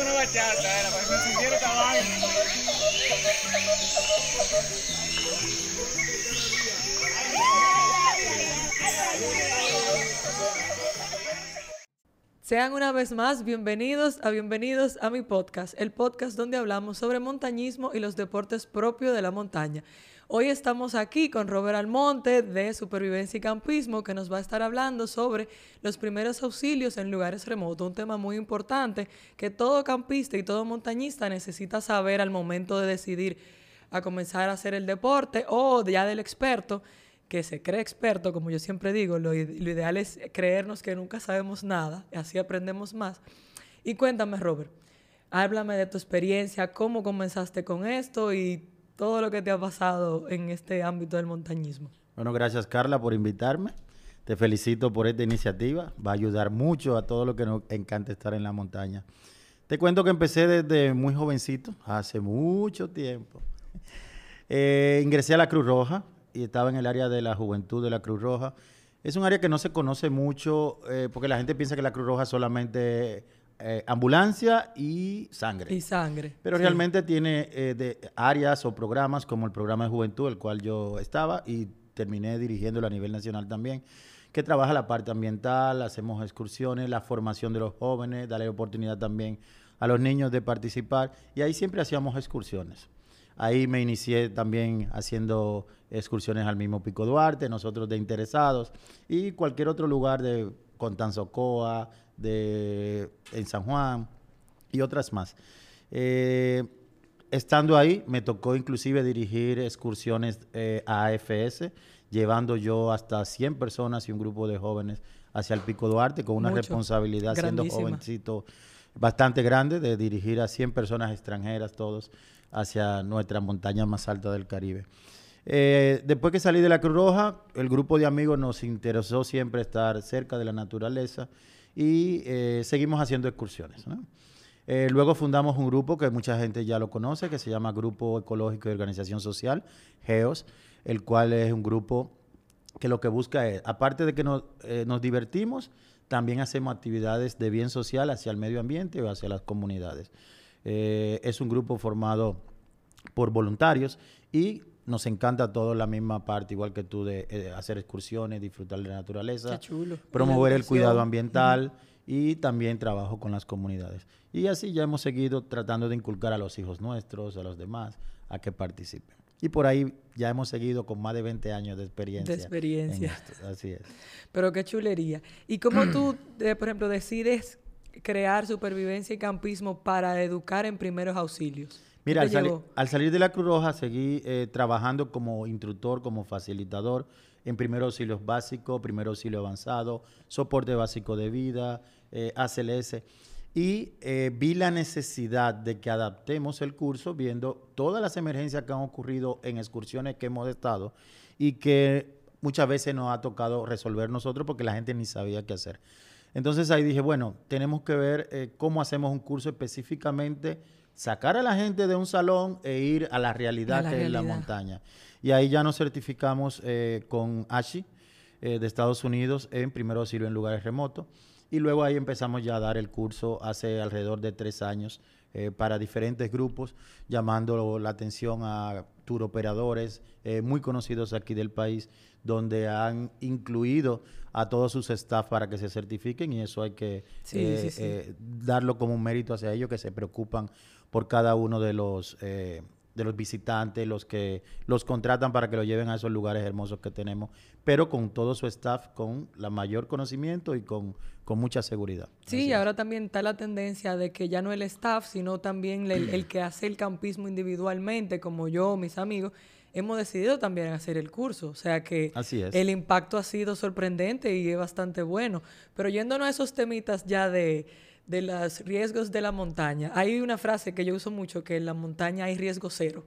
poner bachata, era para que me vaina. Sean una vez más bienvenidos a Bienvenidos a mi podcast, el podcast donde hablamos sobre montañismo y los deportes propios de la montaña. Hoy estamos aquí con Robert Almonte de Supervivencia y Campismo que nos va a estar hablando sobre los primeros auxilios en lugares remotos, un tema muy importante que todo campista y todo montañista necesita saber al momento de decidir a comenzar a hacer el deporte o ya del experto que se cree experto, como yo siempre digo, lo, lo, ideal es creernos que nunca sabemos nada, así aprendemos más. Y cuéntame, Robert, háblame de tu experiencia, cómo comenzaste con esto y todo lo que te ha pasado en este ámbito del montañismo. Bueno, gracias Carla por invitarme. Te felicito por esta iniciativa. Va a ayudar mucho a todo lo que nos encanta estar en la montaña. Te cuento que empecé desde muy jovencito, hace mucho tiempo. Eh, ingresé a la Cruz Roja, y estaba en el área de la juventud de la Cruz Roja. Es un área que no se conoce mucho eh, porque la gente piensa que la Cruz Roja solamente eh, ambulancia y sangre. Y sangre. Pero sí. realmente tiene eh, de áreas o programas como el programa de juventud, el cual yo estaba y terminé dirigiéndolo a nivel nacional también, que trabaja la parte ambiental, hacemos excursiones, la formación de los jóvenes, darle oportunidad también a los niños de participar y ahí siempre hacíamos excursiones. Ahí me inicié también haciendo excursiones al mismo Pico Duarte, nosotros de interesados, y cualquier otro lugar de Contanzocoa, de en San Juan y otras más. Eh, estando ahí, me tocó inclusive dirigir excursiones eh, a AFS, llevando yo hasta 100 personas y un grupo de jóvenes hacia el Pico Duarte, con una Mucho. responsabilidad siendo jovencito bastante grande de dirigir a 100 personas extranjeras, todos hacia nuestra montaña más alta del Caribe. Eh, después que salí de la Cruz Roja, el grupo de amigos nos interesó siempre estar cerca de la naturaleza y eh, seguimos haciendo excursiones. Eh, luego fundamos un grupo que mucha gente ya lo conoce, que se llama Grupo Ecológico y Organización Social, GEOS, el cual es un grupo que lo que busca es, aparte de que nos, eh, divertimos, también hacemos actividades de bien social hacia el medio ambiente o hacia las comunidades. Es un grupo formado por voluntarios y nos encanta todo la misma parte, igual que tú, de eh, hacer excursiones, disfrutar de la naturaleza, Qué chulo. promover el cuidado ambiental y también trabajo con las comunidades. Y así ya hemos seguido tratando de inculcar a los hijos nuestros, a los demás, a que participen. Y por ahí ya hemos seguido con más de 20 años de experiencia. De experiencia. en esto. Así es. Pero qué chulería. ¿Y cómo tú, eh, por ejemplo, decides crear supervivencia y campismo para educar en primeros auxilios? Mira, ¿Qué al, sali- salir de la Cruz Roja seguí eh, trabajando como instructor, como facilitador en primeros auxilios básicos, primer auxilio avanzado, soporte básico de vida, eh, ACLS. Y eh, vi la necesidad de que adaptemos el curso viendo todas las emergencias que han ocurrido en excursiones que hemos estado y que muchas veces nos ha tocado resolver nosotros porque la gente ni sabía qué hacer. Entonces ahí dije, bueno, tenemos que ver cómo hacemos un curso específicamente, sacar a la gente de un salón e ir a la realidad A la que es la montaña. Y ahí ya nos certificamos eh, con ASHI eh, de Estados Unidos en primer auxilio en lugares remotos. Y luego ahí empezamos ya a dar el curso hace alrededor de tres años eh, para diferentes grupos, llamando la atención a tour operadores muy conocidos aquí del país, donde han incluido a todos sus staff para que se certifiquen y eso hay que Sí, sí, sí. darlo como un mérito hacia ellos que se preocupan por cada uno de los eh, de los visitantes, los que los contratan para que lo lleven a esos lugares hermosos que tenemos, pero con todo su staff, con la mayor conocimiento y con, con mucha seguridad. Sí, y ahora también está la tendencia de que ya no el staff, sino también el, el que hace el campismo individualmente, como yo, mis amigos, hemos decidido también hacer el curso. O sea que Así es. el impacto ha sido sorprendente y es bastante bueno. Pero yéndonos a esos temitas ya de, de los riesgos de la montaña, hay una frase que yo uso mucho, que en la montaña hay riesgo cero.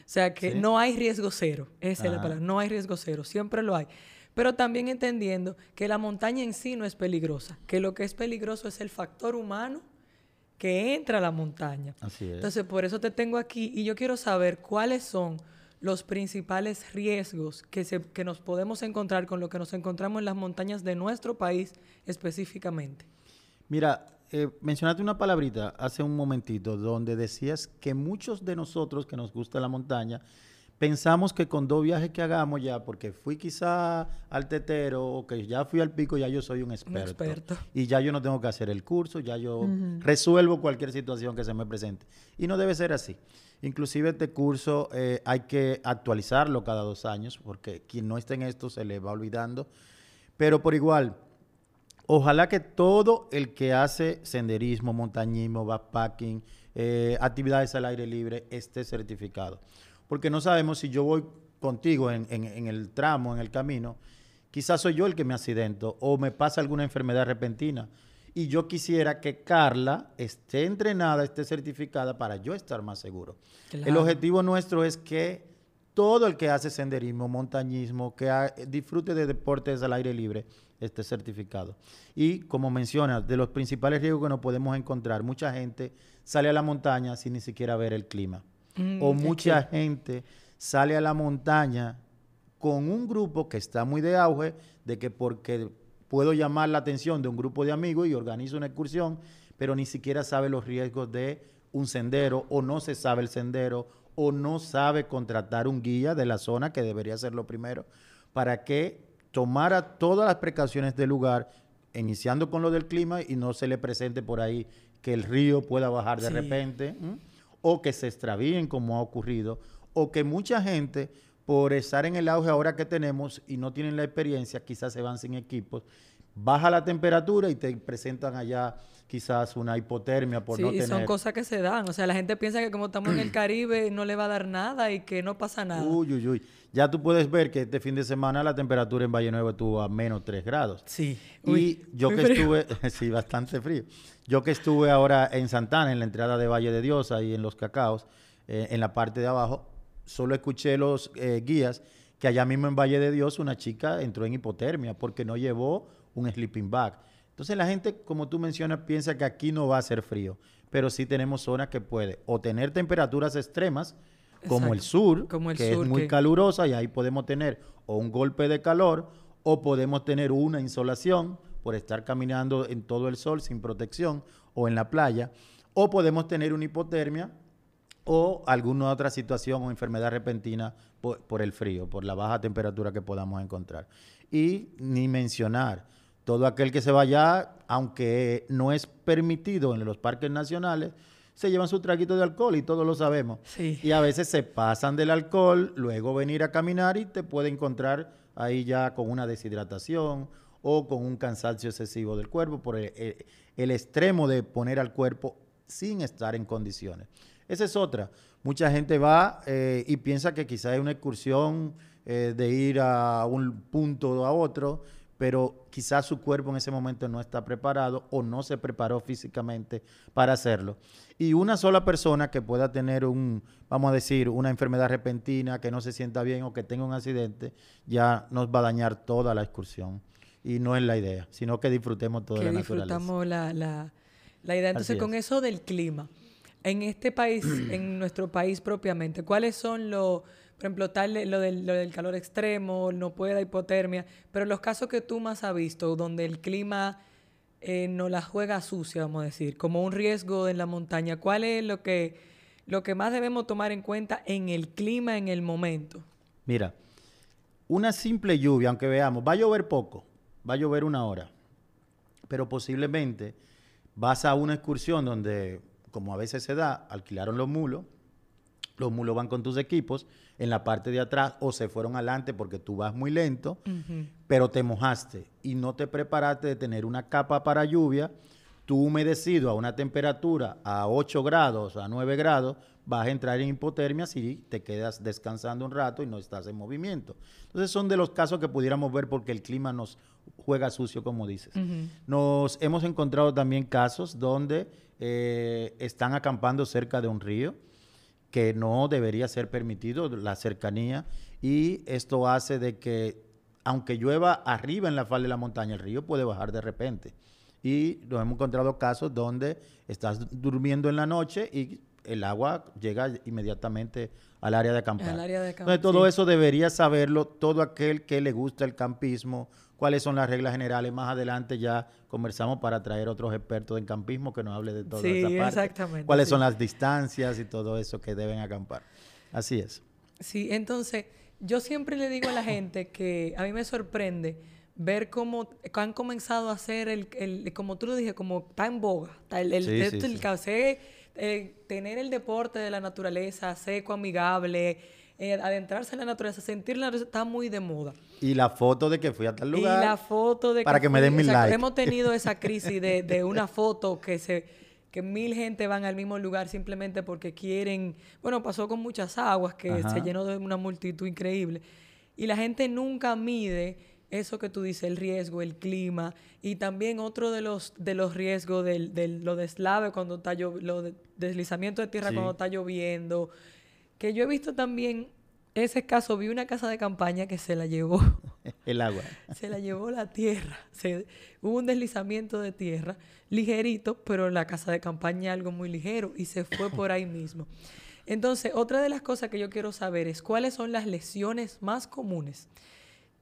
O sea que Sí. no hay riesgo cero, esa es la palabra, no hay riesgo cero, siempre lo hay. Pero también entendiendo que la montaña en sí no es peligrosa, que lo que es peligroso es el factor humano que entra a la montaña. Así es. Entonces, por eso te tengo aquí y yo quiero saber cuáles son los principales riesgos que, se, que nos podemos encontrar con lo que nos encontramos en las montañas de nuestro país específicamente. Mira, eh, mencionaste una palabrita hace un momentito donde decías que muchos de nosotros que nos gusta la montaña pensamos que con dos viajes que hagamos ya, porque fui quizá al tetero o que ya fui al pico, ya yo soy un experto. experto. Y ya yo no tengo que hacer el curso, ya yo resuelvo cualquier situación que se me presente. Y no debe ser así. Inclusive este curso eh, hay que actualizarlo cada dos años, porque quien no esté en esto se le va olvidando. Pero por igual, ojalá que todo el que hace senderismo, montañismo, backpacking, eh, actividades al aire libre esté certificado porque no sabemos si yo voy contigo en, el tramo, en el camino, quizás soy yo el que me accidento o me pasa alguna enfermedad repentina. Y yo quisiera que Carla esté entrenada, esté certificada para yo estar más seguro. El objetivo nuestro es que todo el que hace senderismo, montañismo, que disfrute de deportes al aire libre, esté certificado. Y como menciona, de los principales riesgos que nos podemos encontrar, mucha gente sale a la montaña sin ni siquiera ver el clima. Mm, o mucha gente sale a la montaña con un grupo que está muy de auge, de que porque puedo llamar la atención de un grupo de amigos y organizo una excursión, pero ni siquiera sabe los riesgos de un sendero o no se sabe el sendero o no sabe contratar un guía de la zona, que debería ser lo primero, para que tomara todas las precauciones del lugar, iniciando con lo del clima y no se le presente por ahí que el río pueda bajar de repente o que se extravíen como ha ocurrido, o que mucha gente, por estar en el auge ahora que tenemos y no tienen la experiencia, quizás se van sin equipos, baja la temperatura y te presentan allá quizás una hipotermia por no tener... Sí, son cosas que se dan. O sea, la gente piensa que como estamos en el Caribe no le va a dar nada y que no pasa nada. Uy, uy, uy. Ya tú puedes ver que este fin de semana la temperatura en Valle Nuevo estuvo a menos 3 grados. Sí. Y yo que estuve... sí, bastante frío. Yo que estuve ahora en Santana, en la entrada de Valle de Dios, ahí en los cacaos, eh, en la parte de abajo, solo escuché los eh, guías que allá mismo en Valle de Dios una chica entró en hipotermia porque no llevó un sleeping bag. Entonces la gente, como tú mencionas, piensa que aquí no va a ser frío, pero sí tenemos zonas que puede o tener temperaturas extremas, como el sur, que es muy calurosa y ahí podemos tener o un golpe de calor o podemos tener una insolación por estar caminando en todo el sol sin protección o en la playa, o podemos tener una hipotermia o alguna otra situación o enfermedad repentina por, el frío, por la baja temperatura que podamos encontrar. Y ni mencionar todo aquel que se vaya, aunque no es permitido en los parques nacionales, se llevan su traguito de alcohol y todos lo sabemos. Y a veces se pasan del alcohol, luego venir a caminar y te puede encontrar ahí ya con una deshidratación o con un cansancio excesivo del cuerpo por el, extremo de poner al cuerpo sin estar en condiciones. Esa es otra. Mucha gente va eh, y piensa que quizá es una excursión eh, de ir a un punto o a otro, pero quizás su cuerpo en ese momento no está preparado o no se preparó físicamente para hacerlo. Y una sola persona que pueda tener un, vamos a decir, una enfermedad repentina, que no se sienta bien o que tenga un accidente, ya nos va a dañar toda la excursión y no es la idea, sino que disfrutemos toda la naturaleza. disfrutamos la, la, la idea. Entonces, con eso del clima, en este país, en nuestro país propiamente, ¿cuáles son los, por ejemplo, tal lo del, lo del calor extremo, no puede hipotermia, pero los casos que tú más has visto, donde el clima eh, no la juega sucia, vamos a decir, como un riesgo en la montaña, ¿cuál es lo que, lo que más debemos tomar en cuenta en el clima, en el momento? Mira, una simple lluvia, aunque veamos, va a llover poco, va a llover una hora, pero posiblemente vas a una excursión donde, como a veces se da, alquilaron los mulos, los mulos van con tus equipos en la parte de atrás o se fueron adelante porque tú vas muy lento, pero te mojaste y no te preparaste de tener una capa para lluvia, tú humedecido a una temperatura a 8 grados, a 9 grados, vas a entrar en hipotermia si te quedas descansando un rato y no estás en movimiento. Entonces son de los casos que pudiéramos ver porque el clima nos juega sucio, como dices. Nos hemos encontrado también casos donde eh, están acampando cerca de un río, que no debería ser permitido la cercanía, y esto hace de que, aunque llueva arriba en la falda de la montaña, el río puede bajar de repente. Y nos hemos encontrado casos donde estás durmiendo en la noche y el agua llega inmediatamente al área de acampar. Al área de Entonces, todo eso debería saberlo todo aquel que le gusta el campismo cuáles son las reglas generales. Más adelante ya conversamos para traer otros expertos en campismo que nos hable de toda Sí, esa parte. exactamente, Cuáles sí. son las distancias y todo eso que deben acampar. Así es. Sí, entonces yo siempre le digo a la gente que a mí me sorprende ver cómo han comenzado a hacer el, el- como tú lo dije, como está en boga, está el, el, Sí, el eh, tener el deporte de la naturaleza seco, amigable, eh, adentrarse en la naturaleza, sentir la naturaleza, está muy de moda. Y la foto de que fui a tal Y lugar. la foto de para que me den mi exacto, like. Hemos tenido esa crisis de, de una foto que se que mil gente van al mismo lugar simplemente porque quieren. Bueno, pasó con muchas aguas que Ajá. se llenó de una multitud increíble. Y la gente nunca mide eso que tú dices, el riesgo, el clima. Y también otro de los, de los riesgos del, del- lo deslave cuando está llo- lo de deslizamiento de tierra Sí. cuando está lloviendo. Que yo he visto también ese caso, vi una casa de campaña que se la llevó El agua. se la llevó la tierra. Se- hubo un deslizamiento de tierra, ligerito, pero la casa de campaña algo muy ligero y se fue por ahí mismo. Entonces, otra de las cosas que yo quiero saber es cuáles son las lesiones más comunes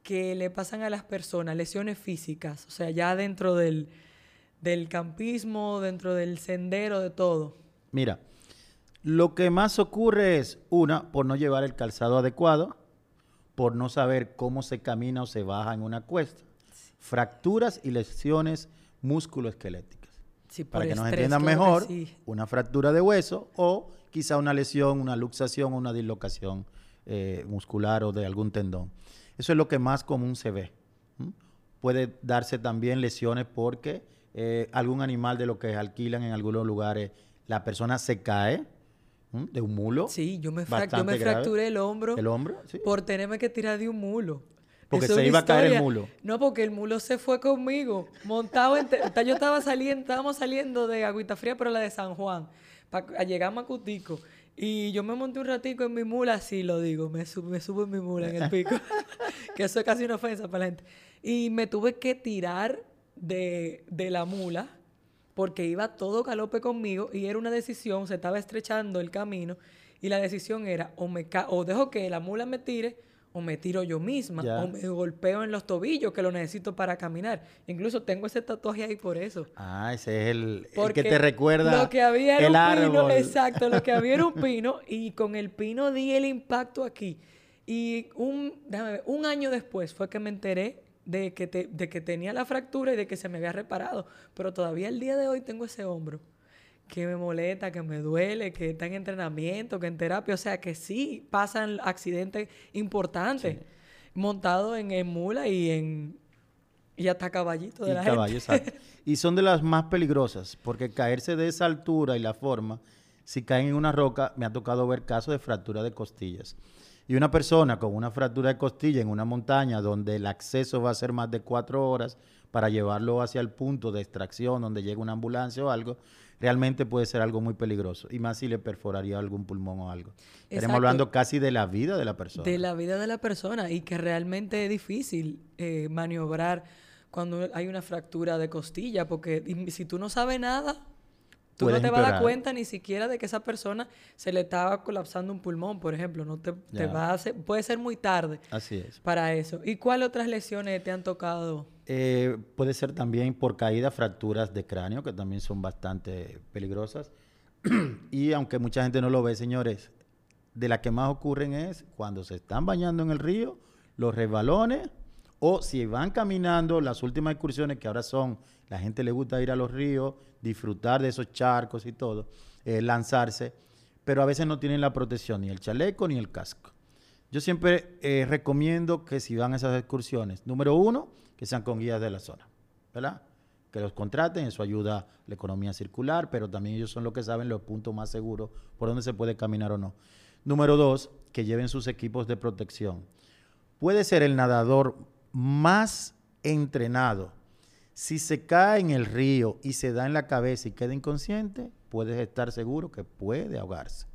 que le pasan a las personas, lesiones físicas, o sea, ya dentro del, del campismo, dentro del sendero, de todo. Mira, lo que más ocurre es, una, por no llevar el calzado adecuado, por no saber cómo se camina o se baja en una cuesta, fracturas y lesiones musculoesqueléticas. Sí, Para que nos entiendan claro mejor, sí. una fractura de hueso o quizá una lesión, una luxación o una dislocación eh, muscular o de algún tendón. Eso es lo que más común se ve. Puede darse también lesiones porque eh, algún animal de lo que alquilan en algunos lugares, la persona se cae. De un mulo. Sí, yo me, frac- yo bastante me grave. fracturé el hombro. ¿El hombro? Sí. por tenerme que tirar de un mulo. Porque Eso se iba a caer el mulo. No, porque el mulo se fue conmigo, montado en... Yo estaba saliendo, estábamos saliendo de Agüita Fría, pero la de San Juan, para llegar a Macutico. Y yo me monté un ratico en mi mula, así lo digo, me, sub- me subo en mi mula en el pico, que eso es casi una ofensa para la gente. Y me tuve que tirar de, de la mula, porque iba todo galope conmigo y era una decisión, se estaba estrechando el camino y la decisión era o me ca- o dejo que la mula me tire o me tiro yo misma o me golpeo en los tobillos que lo necesito para caminar. Incluso tengo ese tatuaje ahí por eso. Ah, ese es el, el Porque que te recuerda lo que había era el un pino, árbol. exacto, lo que había era un pino y con el pino di el impacto aquí. Y un, déjame ver, un año después fue que me enteré de que, te- de que tenía la fractura y de que se me había reparado. Pero todavía el día de hoy tengo ese hombro que me molesta, que me duele, que está en entrenamiento, que en terapia. O sea, que sí pasan accidentes importantes montados en, en mula y en... Y hasta caballito de Y la caballo, gente. exacto. Y son de las más peligrosas, porque caerse de esa altura y la forma, si caen en una roca, me ha tocado ver casos de fractura de costillas. Y una persona con una fractura de costilla en una montaña donde el acceso va a ser más de cuatro horas para llevarlo hacia el punto de extracción donde llega una ambulancia o algo, realmente puede ser algo muy peligroso. Y más si le perforaría algún pulmón o algo. Exacto. Estaremos hablando casi de la vida de la persona. de la vida de la persona y que realmente es difícil eh, maniobrar cuando hay una fractura de costilla, porque si tú no sabes nada, tú no te vas a dar cuenta ni siquiera de que esa persona se le estaba colapsando un pulmón, por ejemplo, no te, te va a hacer- puede ser muy tarde Así es. para eso. ¿Y cuáles otras lesiones te han tocado? Eh, puede ser también por caída, fracturas de cráneo, que también son bastante peligrosas. y aunque mucha gente no lo ve, señores, de las que más ocurren es cuando se están bañando en el río, los resbalones, o si van caminando, las últimas excursiones que ahora son, la gente le gusta ir a los ríos, disfrutar de esos charcos y todo, eh, lanzarse, pero a veces no tienen la protección, ni el chaleco ni el casco. Yo siempre eh, recomiendo que si van a esas excursiones, número uno, que sean con guías de la zona, ¿verdad? Que los contraten, eso ayuda a la economía circular, pero también ellos son los que saben los puntos más seguros por donde se puede caminar o no. Número dos, que lleven sus equipos de protección. Puede ser el nadador más entrenado. Si se cae en el río y se da en la cabeza y queda inconsciente, puedes estar seguro que puede ahogarse.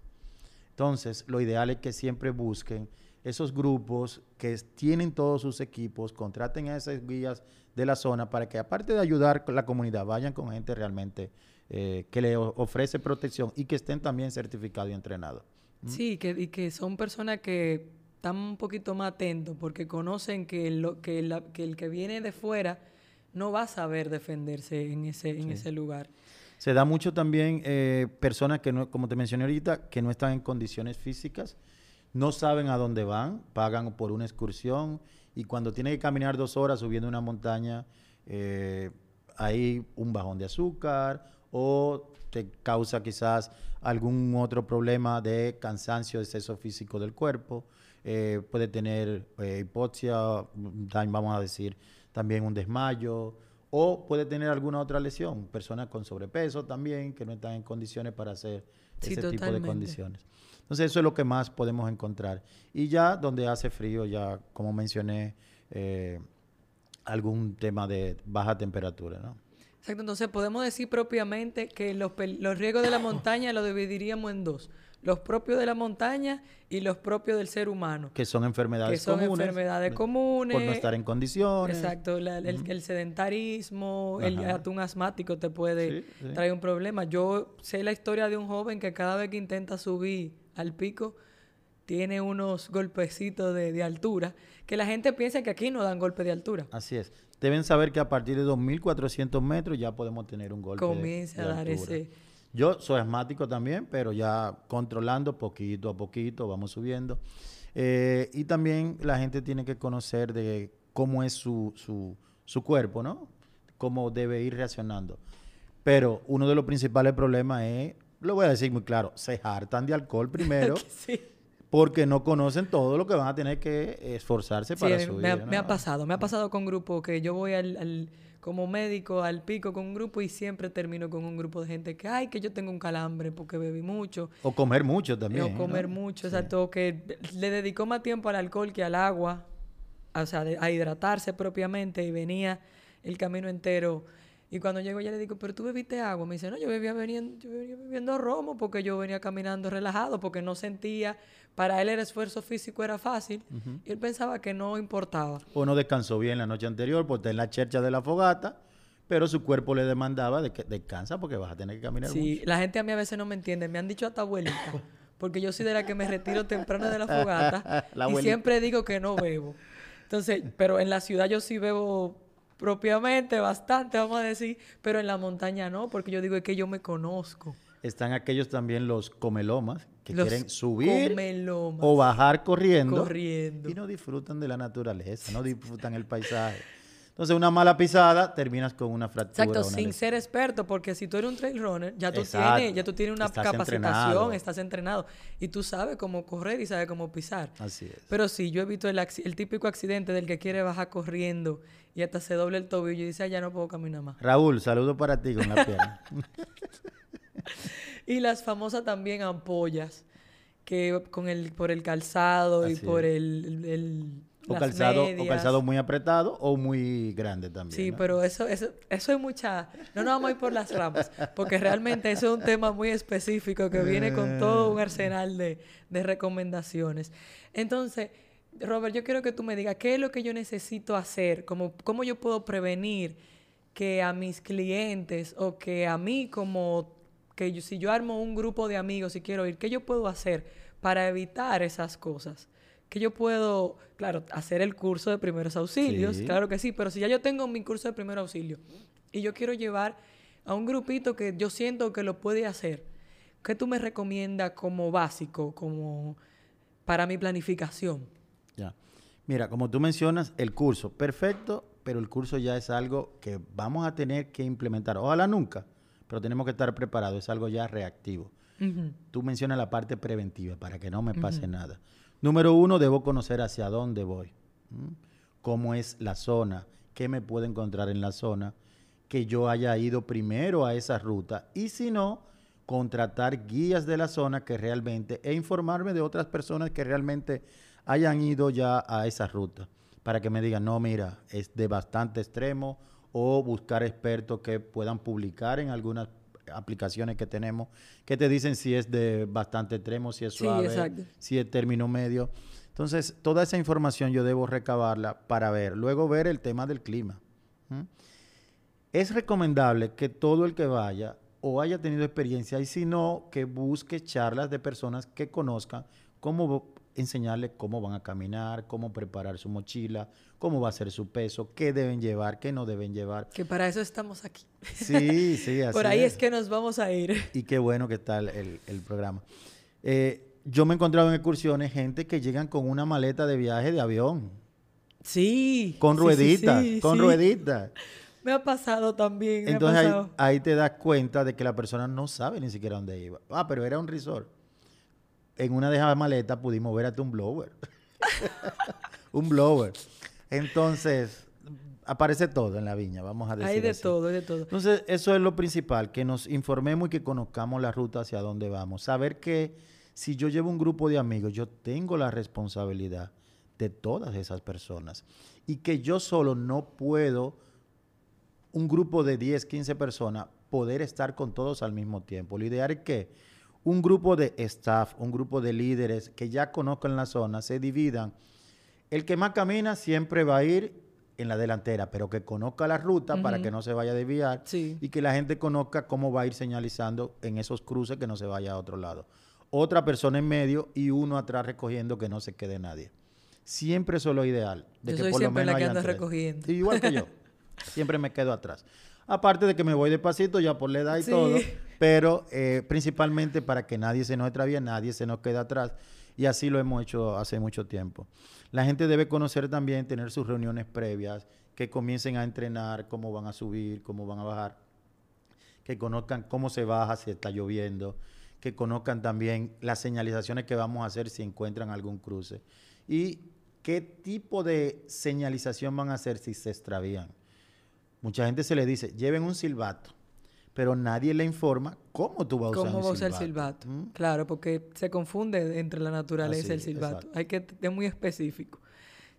Entonces, lo ideal es que siempre busquen esos grupos que tienen todos sus equipos, contraten a esas guías de la zona para que aparte de ayudar a la comunidad, vayan con gente realmente eh, que le ofrece protección y que estén también certificados y entrenados. Sí, que, y que son personas que están un poquito más atentos porque conocen que, lo, que, la- que el que viene de fuera no va a saber defenderse en ese, en ese lugar. Se da mucho también eh, personas que, no, como te mencioné ahorita, que no están en condiciones físicas, no saben a dónde van, pagan por una excursión y cuando tienen que caminar dos horas subiendo una montaña, eh, hay un bajón de azúcar o te causa quizás algún otro problema de cansancio, exceso físico del cuerpo, eh, puede tener eh, hipoxia, vamos a decir, también un desmayo, o puede tener alguna otra lesión, personas con sobrepeso también, que no están en condiciones para hacer Sí, ese tipo de condiciones. Entonces eso es lo que más podemos encontrar. Y ya donde hace frío, ya como mencioné, eh, algún tema de baja temperatura, ¿no? Exacto, entonces podemos decir propiamente que los, los riesgos de la montaña los dividiríamos en dos. Los propios de la montaña y los propios del ser humano. Que son enfermedades Que son comunes. enfermedades ¿no? comunes. Por no estar en condiciones. Exacto, la- el, el sedentarismo, el atún asmático te puede Sí, sí. traer un problema. Yo sé la historia de un joven que cada vez que intenta subir al pico tiene unos golpecitos de, de altura, que la gente piensa que aquí no dan golpe de altura. Así es. Deben saber que a partir de 2.400 metros ya podemos tener un golpe de- Comienza de a dar altura. ese... Yo soy asmático también, pero ya controlando poquito a poquito, vamos subiendo. Eh, y también la gente tiene que conocer de cómo es su, su, su cuerpo, ¿no? Cómo debe ir reaccionando. Pero uno de los principales problemas es, lo voy a decir muy claro, se hartan de alcohol primero Sí. Porque no conocen todo lo que van a tener que esforzarse Sí, para me, subir. ha, ¿no? me ha pasado, me ha pasado con grupos que yo voy al, al- como médico al pico con un grupo y siempre termino con un grupo de gente que, ay, que yo tengo un calambre porque bebí mucho, O comer mucho también. o comer ¿no? mucho, Sí. exacto, que le dedicó más tiempo al alcohol que al agua, o sea, de- a hidratarse propiamente y venía el camino entero. Y cuando llego ya le digo, pero tú bebiste agua. Me dice, no, yo bebía bebiendo, yo bebía bebiendo romo porque yo venía caminando relajado, porque no sentía, para él el esfuerzo físico era fácil. Y él pensaba que no importaba. O no descansó bien la noche anterior por estar en la chercha de la fogata, pero su cuerpo le demandaba de que descansa porque vas a tener que caminar Sí, mucho. la gente a mí a veces no me entiende. Me han dicho hasta abuelita. Porque yo soy de la que me retiro temprano de la fogata. La y siempre digo que no bebo. Entonces, pero en la ciudad yo sí bebo propiamente, bastante, vamos a decir. Pero en la montaña no, porque yo digo es que yo me conozco. Están aquellos también los comelomas que Los quieren subir comelomas. o bajar corriendo, Corriendo. y no disfrutan de la naturaleza, no disfrutan el paisaje. Entonces, una mala pisada, terminas con una fractura. Exacto, una sin lesión. ser experto, porque si tú eres un trail runner, ya tú Exacto. tienes, ya tú tienes una Estás capacitación, entrenado. estás entrenado y tú sabes cómo correr y sabes cómo pisar. Así es. Pero sí, yo he visto el, el típico accidente del que quiere bajar corriendo y hasta se doble el tobillo y dice, "Ah, ya no puedo caminar más. Raúl, saludo para ti con la pierna. Y las famosas también ampollas, que con el, por el calzado y por el- el- o, las calzado, o medias. calzado muy apretado o muy grande también. Sí, ¿no? pero eso, eso, eso es mucha... No nos vamos a ir por las ramas, porque realmente eso es un tema muy específico que viene con todo un arsenal de, de recomendaciones. Entonces, Robert, yo quiero que tú me digas, ¿qué es lo que yo necesito hacer? ¿Cómo, cómo yo puedo prevenir que a mis clientes o que a mí como... que yo- si yo armo un grupo de amigos y quiero ir, ¿qué yo puedo hacer para evitar esas cosas? Que yo puedo, claro, hacer el curso de primeros auxilios, Sí. claro que sí, pero si ya yo tengo mi curso de primer auxilio y yo quiero llevar a un grupito que yo siento que lo puede hacer, ¿qué tú me recomiendas como básico, como para mi planificación? Ya. Mira, como tú mencionas, el curso, perfecto, pero el curso ya es algo que vamos a tener que implementar. Ojalá nunca, pero tenemos que estar preparados, es algo ya reactivo. Tú mencionas la parte preventiva para que no me pase nada. Número uno, debo conocer hacia dónde voy, cómo es la zona, qué me puedo encontrar en la zona, que yo haya ido primero a esa ruta y si no, contratar guías de la zona que realmente e informarme de otras personas que realmente hayan ido ya a esa ruta para que me digan, no, mira, es de bastante extremo o buscar expertos que puedan publicar en algunas aplicaciones que tenemos que te dicen si es de bastante extremo, si es suave, si es término medio. Entonces, toda esa información yo debo recabarla para ver, luego ver el tema del clima. Es recomendable que todo el que vaya o haya tenido experiencia y si no, que busque charlas de personas que conozcan cómo enseñarles cómo van a caminar, cómo preparar su mochila, cómo va a ser su peso, qué deben llevar, qué no deben llevar. Que para eso estamos aquí. Sí, sí, así Por ahí es. que nos vamos a ir. Y qué bueno que está el, el- programa. Eh, yo me he encontrado en excursiones gente que llegan con una maleta de viaje de avión, Sí. con sí, sí, rueditas, sí, con rueditas. Me ha pasado también. me ha Entonces ahí, pasado. ahí te das cuenta de que la persona no sabe ni siquiera dónde iba. Ah, pero era un resort. En una de esas maletas pudimos ver hasta un blower. un blower. Entonces, aparece todo en la viña, vamos a decir. Hay de así. todo, hay de todo. Entonces, eso es lo principal, que nos informemos y que conozcamos la ruta hacia dónde vamos. Saber que si yo llevo un grupo de amigos, yo tengo la responsabilidad de todas esas personas. Y que yo solo no puedo, un grupo de 10, 15 personas, poder estar con todos al mismo tiempo. Lo ideal es que un grupo de staff, un grupo de líderes que ya conozcan la zona, se dividan. El que más camina siempre va a ir en la delantera, pero que conozca la ruta para que no se vaya a desviar Sí. y que la gente conozca cómo va a ir señalizando en esos cruces que no se vaya a otro lado. Otra persona en medio y uno atrás recogiendo que no se quede nadie. Siempre eso es lo ideal. De Yo que soy por lo siempre la menos que tres. recogiendo. Igual que yo. Siempre me quedo atrás. Aparte de que me voy despacito ya por la edad y Sí. todo, pero eh, principalmente para que nadie se nos extravíe, nadie se nos quede atrás. Y así lo hemos hecho hace mucho tiempo. La gente debe conocer también, tener sus reuniones previas, que comiencen a entrenar cómo van a subir, cómo van a bajar, que conozcan cómo se baja si está lloviendo, que conozcan también las señalizaciones que vamos a hacer si encuentran algún cruce y qué tipo de señalización van a hacer si se extravían. Mucha gente se le dice, lleven un silbato, pero nadie le informa cómo tú vas a usar ¿Cómo un va a usar el silbato. ¿Mm? Claro, porque se confunde entre la naturaleza y el silbato. exacto. Hay que es muy específico.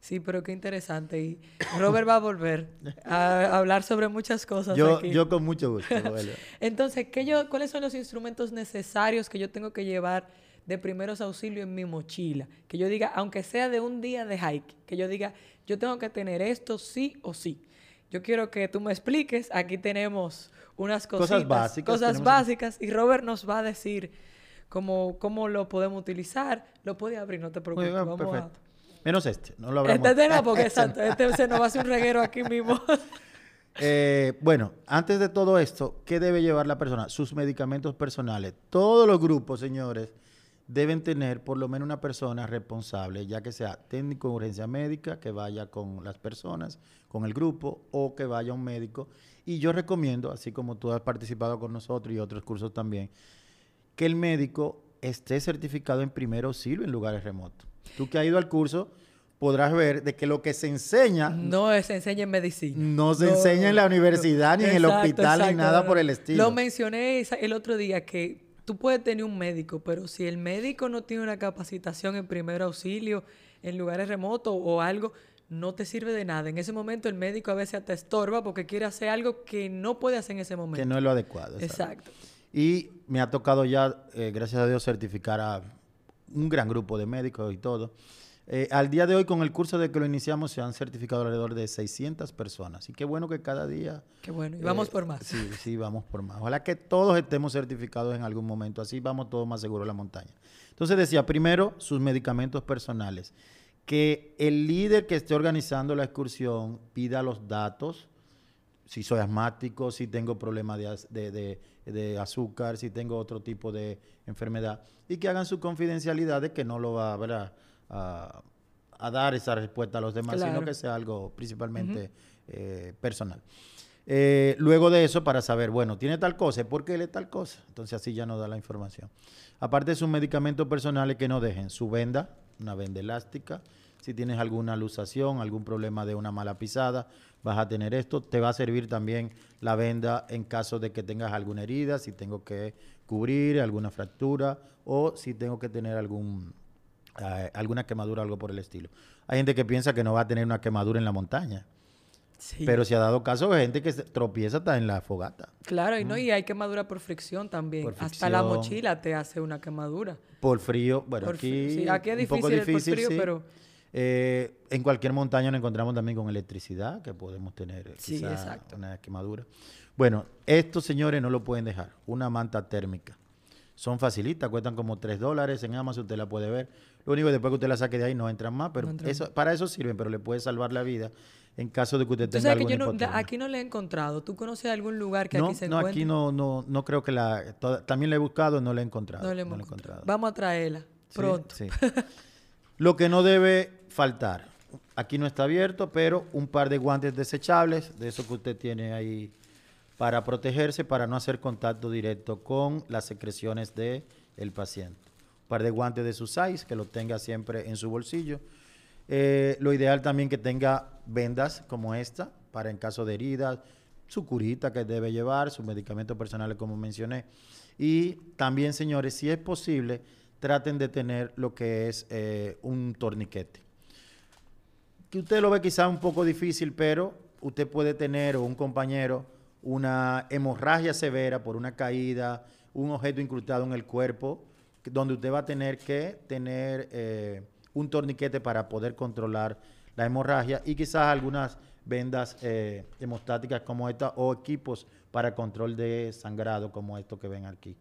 Sí, pero qué interesante. Y Robert va a volver a hablar sobre muchas cosas Yo, aquí. yo con mucho gusto. Entonces, ¿qué yo, ¿cuáles son los instrumentos necesarios que yo tengo que llevar de primeros auxilios en mi mochila? Que yo diga, aunque sea de un día de hike, que yo diga, yo tengo que tener esto sí o sí. Yo quiero que tú me expliques. Aquí tenemos unas Cosas cositas, básicas, Cosas básicas. Y Robert nos va a decir cómo, cómo lo podemos utilizar. Lo puede abrir, no te preocupes. Vamos perfecto. a... Menos este, no lo hablamos. Este no, porque exacto, este se nos va a hacer un reguero aquí mismo. Eh, bueno, antes de todo esto, ¿qué debe llevar la persona? Sus medicamentos personales. Todos los grupos, señores, deben tener por lo menos una persona responsable, ya que sea técnico de urgencia médica, que vaya con las personas, con el grupo, o que vaya un médico. Y yo recomiendo, así como tú has participado con nosotros y otros cursos también, que el médico esté certificado en primer auxilio en lugares remotos. Tú que has ido al curso podrás ver de que lo que se enseña No se enseña en medicina. no se enseña en la universidad, ni en el Exacto, hospital, ni nada no, por el estilo. Lo mencioné el otro día que tú puedes tener un médico, pero si el médico no tiene una capacitación en primer auxilio en lugares remotos o algo, no te sirve de nada. En ese momento el médico a veces te estorba porque quiere hacer algo que no puede hacer en ese momento. que no es lo adecuado. exacto. Exacto. Y me ha tocado ya, eh, gracias a Dios, certificar a un gran grupo de médicos y todo. Eh, al día de hoy, con el curso de que lo iniciamos, se han certificado alrededor de 600 personas. Y qué bueno que cada día... Qué bueno. Y vamos eh, por más. Sí, sí, vamos por más. Ojalá que todos estemos certificados en algún momento. Así vamos todos más seguros a la montaña. Entonces decía, primero, sus medicamentos personales. Que el líder que esté organizando la excursión pida los datos si soy asmático, si tengo problemas de, de- de- de azúcar, si tengo otro tipo de enfermedad, y que hagan su confidencialidad de que no lo va ¿verdad? A, a dar esa respuesta a los demás, sino que sea algo principalmente eh, personal. Eh, luego de eso, para saber, bueno, tiene tal cosa, ¿por qué él es tal cosa? Entonces así ya nos da la información. Aparte de sus medicamentos personales que no dejen, su venda, una venda elástica, si tienes alguna luxación, algún problema de una mala pisada, vas a tener esto. Te va a servir también la venda en caso de que tengas alguna herida, si tengo que cubrir alguna fractura o si tengo que tener algún, alguna quemadura, algo por el estilo. Hay gente que piensa que no va a tener una quemadura en la montaña, Sí. pero si ha dado caso de gente que se tropieza hasta en la fogata. Claro, y no, y hay quemadura por fricción también. Por Hasta la mochila te hace una quemadura. Por frío, bueno, Por aquí, sí, aquí es un poco difícil el por difícil, frío, sí. pero- Eh, en cualquier montaña nos encontramos también con electricidad, que podemos tener eh, quizá exacto. una quemadura. Bueno, estos señores no lo pueden dejar. Una manta térmica. son facilitas, cuestan como 3 dólares en Amazon, usted la puede ver. Lo único que después que usted la saque de ahí no entran más, pero No entran eso, para eso sirven, pero le puede salvar la vida en caso de que usted tenga que yo no, aquí no le he encontrado. ¿Tú conoces algún lugar que no, aquí se no, encuentre? aquí no, no, no creo que la... toda- también la he buscado, no la he encontrado. No no hemos la he encontrado. Vamos a traerla pronto. sí. Lo que no debe faltar, aquí no está abierto, pero un par de guantes desechables, de eso que usted tiene ahí para protegerse, para no hacer contacto directo con las secreciones del el paciente. Par de guantes de su size, que lo tenga siempre en su bolsillo. Eh, lo ideal también que tenga vendas como esta, para en caso de heridas, su curita que debe llevar, sus medicamentos personales como mencioné. Y también, señores, si es posible, traten de tener lo que es eh, un torniquete. Que usted lo ve quizá un poco difícil, pero usted puede tener o un compañero una hemorragia severa por una caída, un objeto incrustado en el cuerpo, donde usted va a tener que tener eh, un torniquete para poder controlar la hemorragia y quizás algunas vendas eh, hemostáticas como esta o equipos para control de sangrado como estos que ven aquí.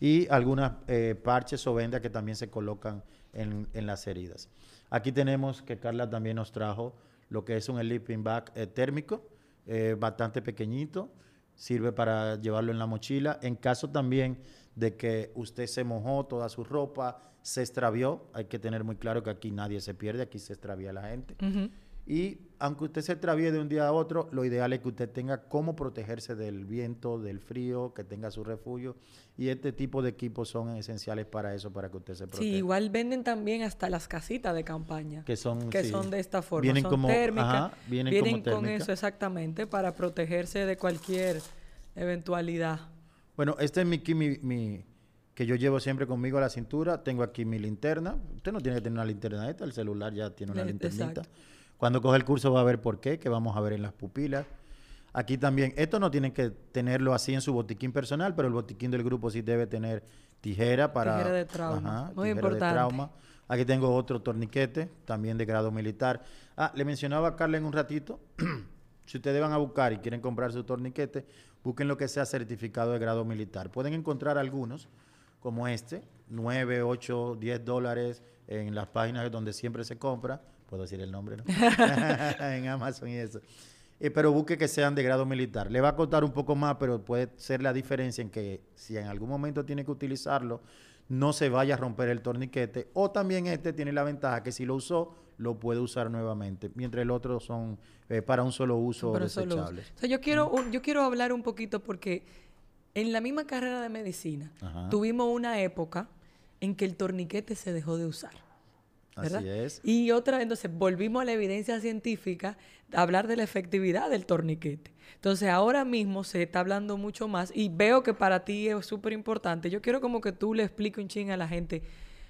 Y algunas eh, parches o vendas que también se colocan en, en las heridas. Aquí tenemos que Carla también nos trajo lo que es un sleeping bag térmico, bastante pequeñito, sirve para llevarlo en la mochila. En caso también de que usted se mojó toda su ropa, se extravió, hay que tener muy claro que aquí nadie se pierde, aquí se extravía la gente. Y aunque usted se extravíe de un día a otro, lo ideal es que usted tenga cómo protegerse del viento, del frío, que tenga su refugio. Y este tipo de equipos son esenciales para eso, para que usted se proteja. Sí, igual venden también hasta las casitas de campaña. Que son, que sí, son de esta forma. Vienen son como- térmicas. ajá, vienen como con eso exactamente para protegerse de cualquier eventualidad. Bueno, este es mi, mi, mi- que yo llevo siempre conmigo a la cintura. Tengo aquí mi linterna. Usted no tiene que tener una linterna esta, el celular ya tiene una Le- linternita. exacto. Cuando coge el curso va a ver por qué, que vamos a ver en las pupilas. Aquí también, esto no tienen que tenerlo así en su botiquín personal, pero el botiquín del grupo sí debe tener tijera para... Tijera de trauma, muy tijera de importante. trauma. Aquí tengo otro torniquete, también de grado militar. Ah, le mencionaba a Carla en un ratito, si ustedes van a buscar y quieren comprar su torniquete, busquen lo que sea certificado de grado militar. Pueden encontrar algunos, como este, 9, 8, 10 dólares en las páginas donde siempre se compra. Puedo decir el nombre, ¿no? en Amazon y eso. Eh, pero busque que sean de grado militar. Le va a costar un poco más, pero puede ser la diferencia en que si en algún momento tiene que utilizarlo, no se vaya a romper el torniquete. O también este tiene la ventaja que si lo usó, lo puede usar nuevamente. Mientras el otro son eh, para un solo uso Pero solo uso. desechables. O sea, yo quiero, un- yo quiero hablar un poquito porque en la misma carrera de medicina Ajá. tuvimos una época en que el torniquete se dejó de usar. ¿Verdad? Así es. Y otra, entonces volvimos a la evidencia científica a hablar de la efectividad del torniquete. Entonces ahora mismo se está hablando mucho más y veo que para ti es súper importante. Yo quiero como que tú le expliques un ching a la gente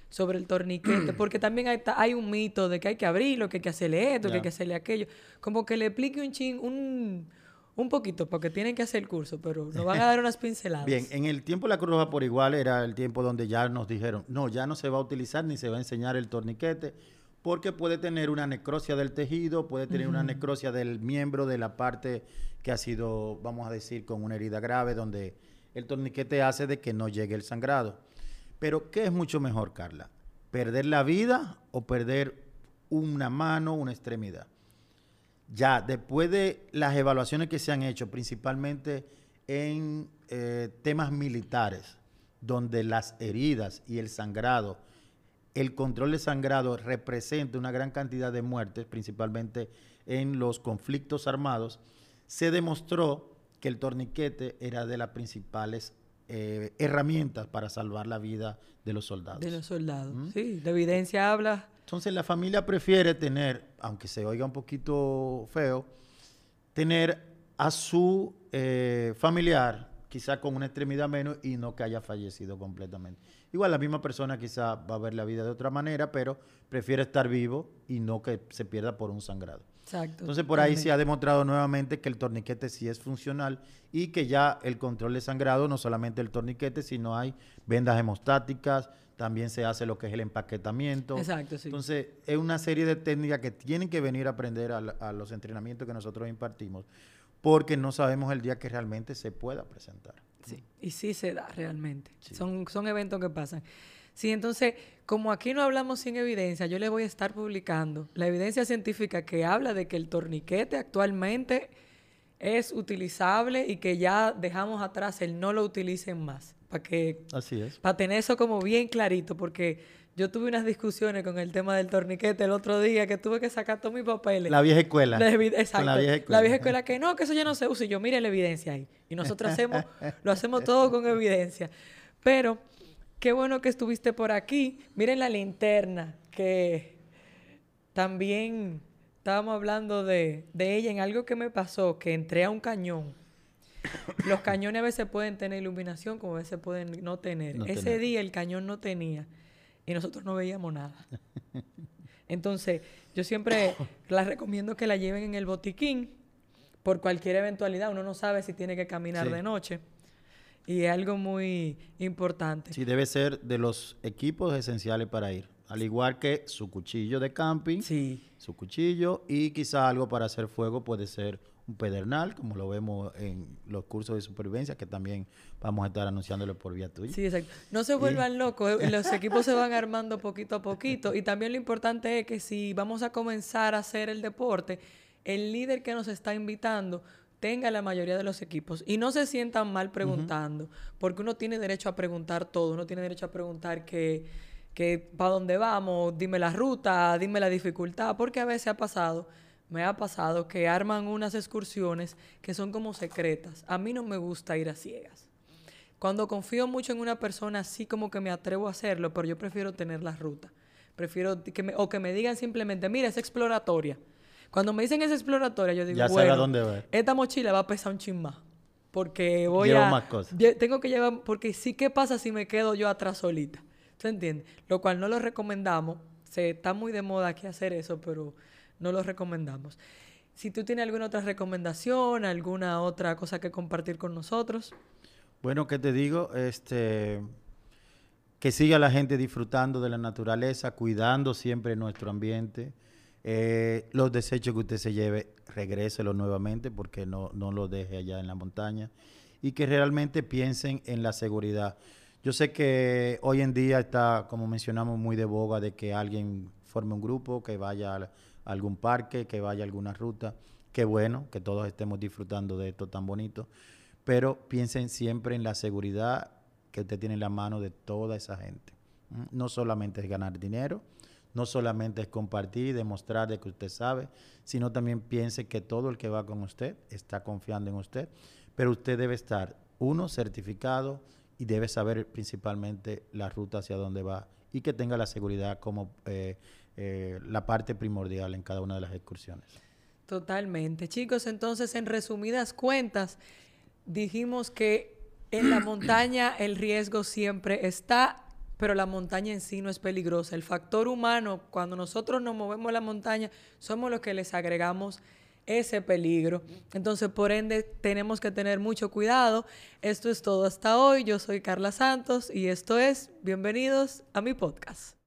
sobre el torniquete, porque también hay, un mito de que hay que abrirlo, que hay que hacerle esto, que hay que hacerle aquello. Como que le explique un ching, un, un poquito, porque tienen que hacer el curso, pero nos van a dar unas pinceladas. Bien, en el tiempo de la Cruz Roja por igual era el tiempo donde ya nos dijeron, no, ya no se va a utilizar ni se va a enseñar el torniquete, porque puede tener una necrosia del tejido, puede tener una necrosia del miembro de la parte que ha sido, vamos a decir, con una herida grave, donde el torniquete hace de que no llegue el sangrado. Pero, ¿qué es mucho mejor, Carla? ¿Perder la vida o perder una mano, una extremidad? Ya, después de las evaluaciones que se han hecho, principalmente en eh, temas militares, donde las heridas y el sangrado, el control de sangrado representa una gran cantidad de muertes, principalmente en los conflictos armados, se demostró que el torniquete era de las principales eh, herramientas para salvar la vida de los soldados. De los soldados. ¿Mm? Sí, la evidencia habla. Entonces la familia prefiere tener, aunque se oiga un poquito feo, tener a su eh, familiar quizá con una extremidad menos y no que haya fallecido completamente. Igual la misma persona quizá va a ver la vida de otra manera, pero prefiere estar vivo y no que se pierda por un sangrado. Exacto. Entonces por ahí se ha demostrado nuevamente que el torniquete sí es funcional y que ya el control de sangrado, no solamente el torniquete, sino hay vendas hemostáticas, también se hace lo que es el empaquetamiento. Exacto, sí. Entonces es una serie de técnicas que tienen que venir a aprender a, la- a los entrenamientos que nosotros impartimos porque no sabemos el día que realmente se pueda presentar. Sí, y sí se da realmente. Son, son eventos que pasan. Sí, entonces, como aquí no hablamos sin evidencia, yo le voy a estar publicando la evidencia científica que habla de que el torniquete actualmente es utilizable y que ya dejamos atrás el no lo utilicen más. Para que. Así es. Para tener eso como bien clarito, porque yo tuve unas discusiones con el tema del torniquete el otro día que tuve que sacar todos mis papeles. La vieja escuela. La evi- exacto. la vieja escuela. La vieja escuela que no, que eso ya no se usa. Y yo, mire la evidencia ahí. Y nosotros hacemos, lo hacemos todo con evidencia. Pero, qué bueno que estuviste por aquí. Miren la linterna, que también estábamos hablando de, de ella en algo que me pasó, que entré a un cañón. Los cañones a veces pueden tener iluminación, como a veces pueden no tener. No Ese tener. día el cañón no tenía y nosotros no veíamos nada. Entonces, yo siempre las recomiendo que la lleven en el botiquín por cualquier eventualidad. Uno no sabe si tiene que caminar Sí. de noche. Y es algo muy importante. Sí, debe ser de los equipos esenciales para ir. Al igual que su cuchillo de camping, Sí. su cuchillo y quizá algo para hacer fuego puede ser un pedernal, como lo vemos en los cursos de supervivencia, que también vamos a estar anunciándolo por vía tuya. Sí, exacto. No se vuelvan locos, eh, los equipos se van armando poquito a poquito y también lo importante es que si vamos a comenzar a hacer el deporte, el líder que nos está invitando tenga la mayoría de los equipos y no se sientan mal preguntando, porque uno tiene derecho a preguntar todo, uno tiene derecho a preguntar que, que para dónde vamos, dime la ruta, dime la dificultad, porque a veces ha pasado, me ha pasado que arman unas excursiones que son como secretas. A mí no me gusta ir a ciegas. Cuando confío mucho en una persona, sí como que me atrevo a hacerlo, pero yo prefiero tener la ruta. Prefiero que me, o que me digan simplemente, mira, es exploratoria. Cuando me dicen es exploratoria, yo digo, Ya sabe a bueno, dónde va. esta mochila va a pesar un chin más. Porque voy Llevo a... más cosas. Tengo que llevar... Porque sí, ¿qué pasa si me quedo yo atrás solita? ¿Tú entiendes? Lo cual no lo recomendamos. Se está muy de moda aquí hacer eso, pero no lo recomendamos. Si tú tienes alguna otra recomendación, alguna otra cosa que compartir con nosotros. Bueno, ¿qué te digo? Este, que siga la gente disfrutando de la naturaleza, cuidando siempre nuestro ambiente. Eh, los desechos que usted se lleve, regréselos nuevamente porque no, no los deje allá en la montaña. Y que realmente piensen en la seguridad. Yo sé que hoy en día está, como mencionamos, muy de boga de que alguien forme un grupo, que vaya a algún parque, que vaya a alguna ruta. Qué bueno que todos estemos disfrutando de esto tan bonito pero piensen siempre en la seguridad que usted tiene en la mano de toda esa gente. ¿m? No solamente es ganar dinero, no solamente es compartir y demostrar de que usted sabe, sino también piense que todo el que va con usted está confiando en usted, pero usted debe estar, uno, certificado y debe saber principalmente la ruta hacia dónde va y que tenga la seguridad como eh, eh, la parte primordial en cada una de las excursiones. Totalmente. Chicos, entonces, en resumidas cuentas, dijimos que en la montaña el riesgo siempre está, pero la montaña en sí no es peligrosa. El factor humano, cuando nosotros nos movemos la montaña, somos los que les agregamos ese peligro. Entonces, por ende, tenemos que tener mucho cuidado. Esto es todo hasta hoy. Yo soy Carla Santos y esto es Bienvenidos a mi podcast.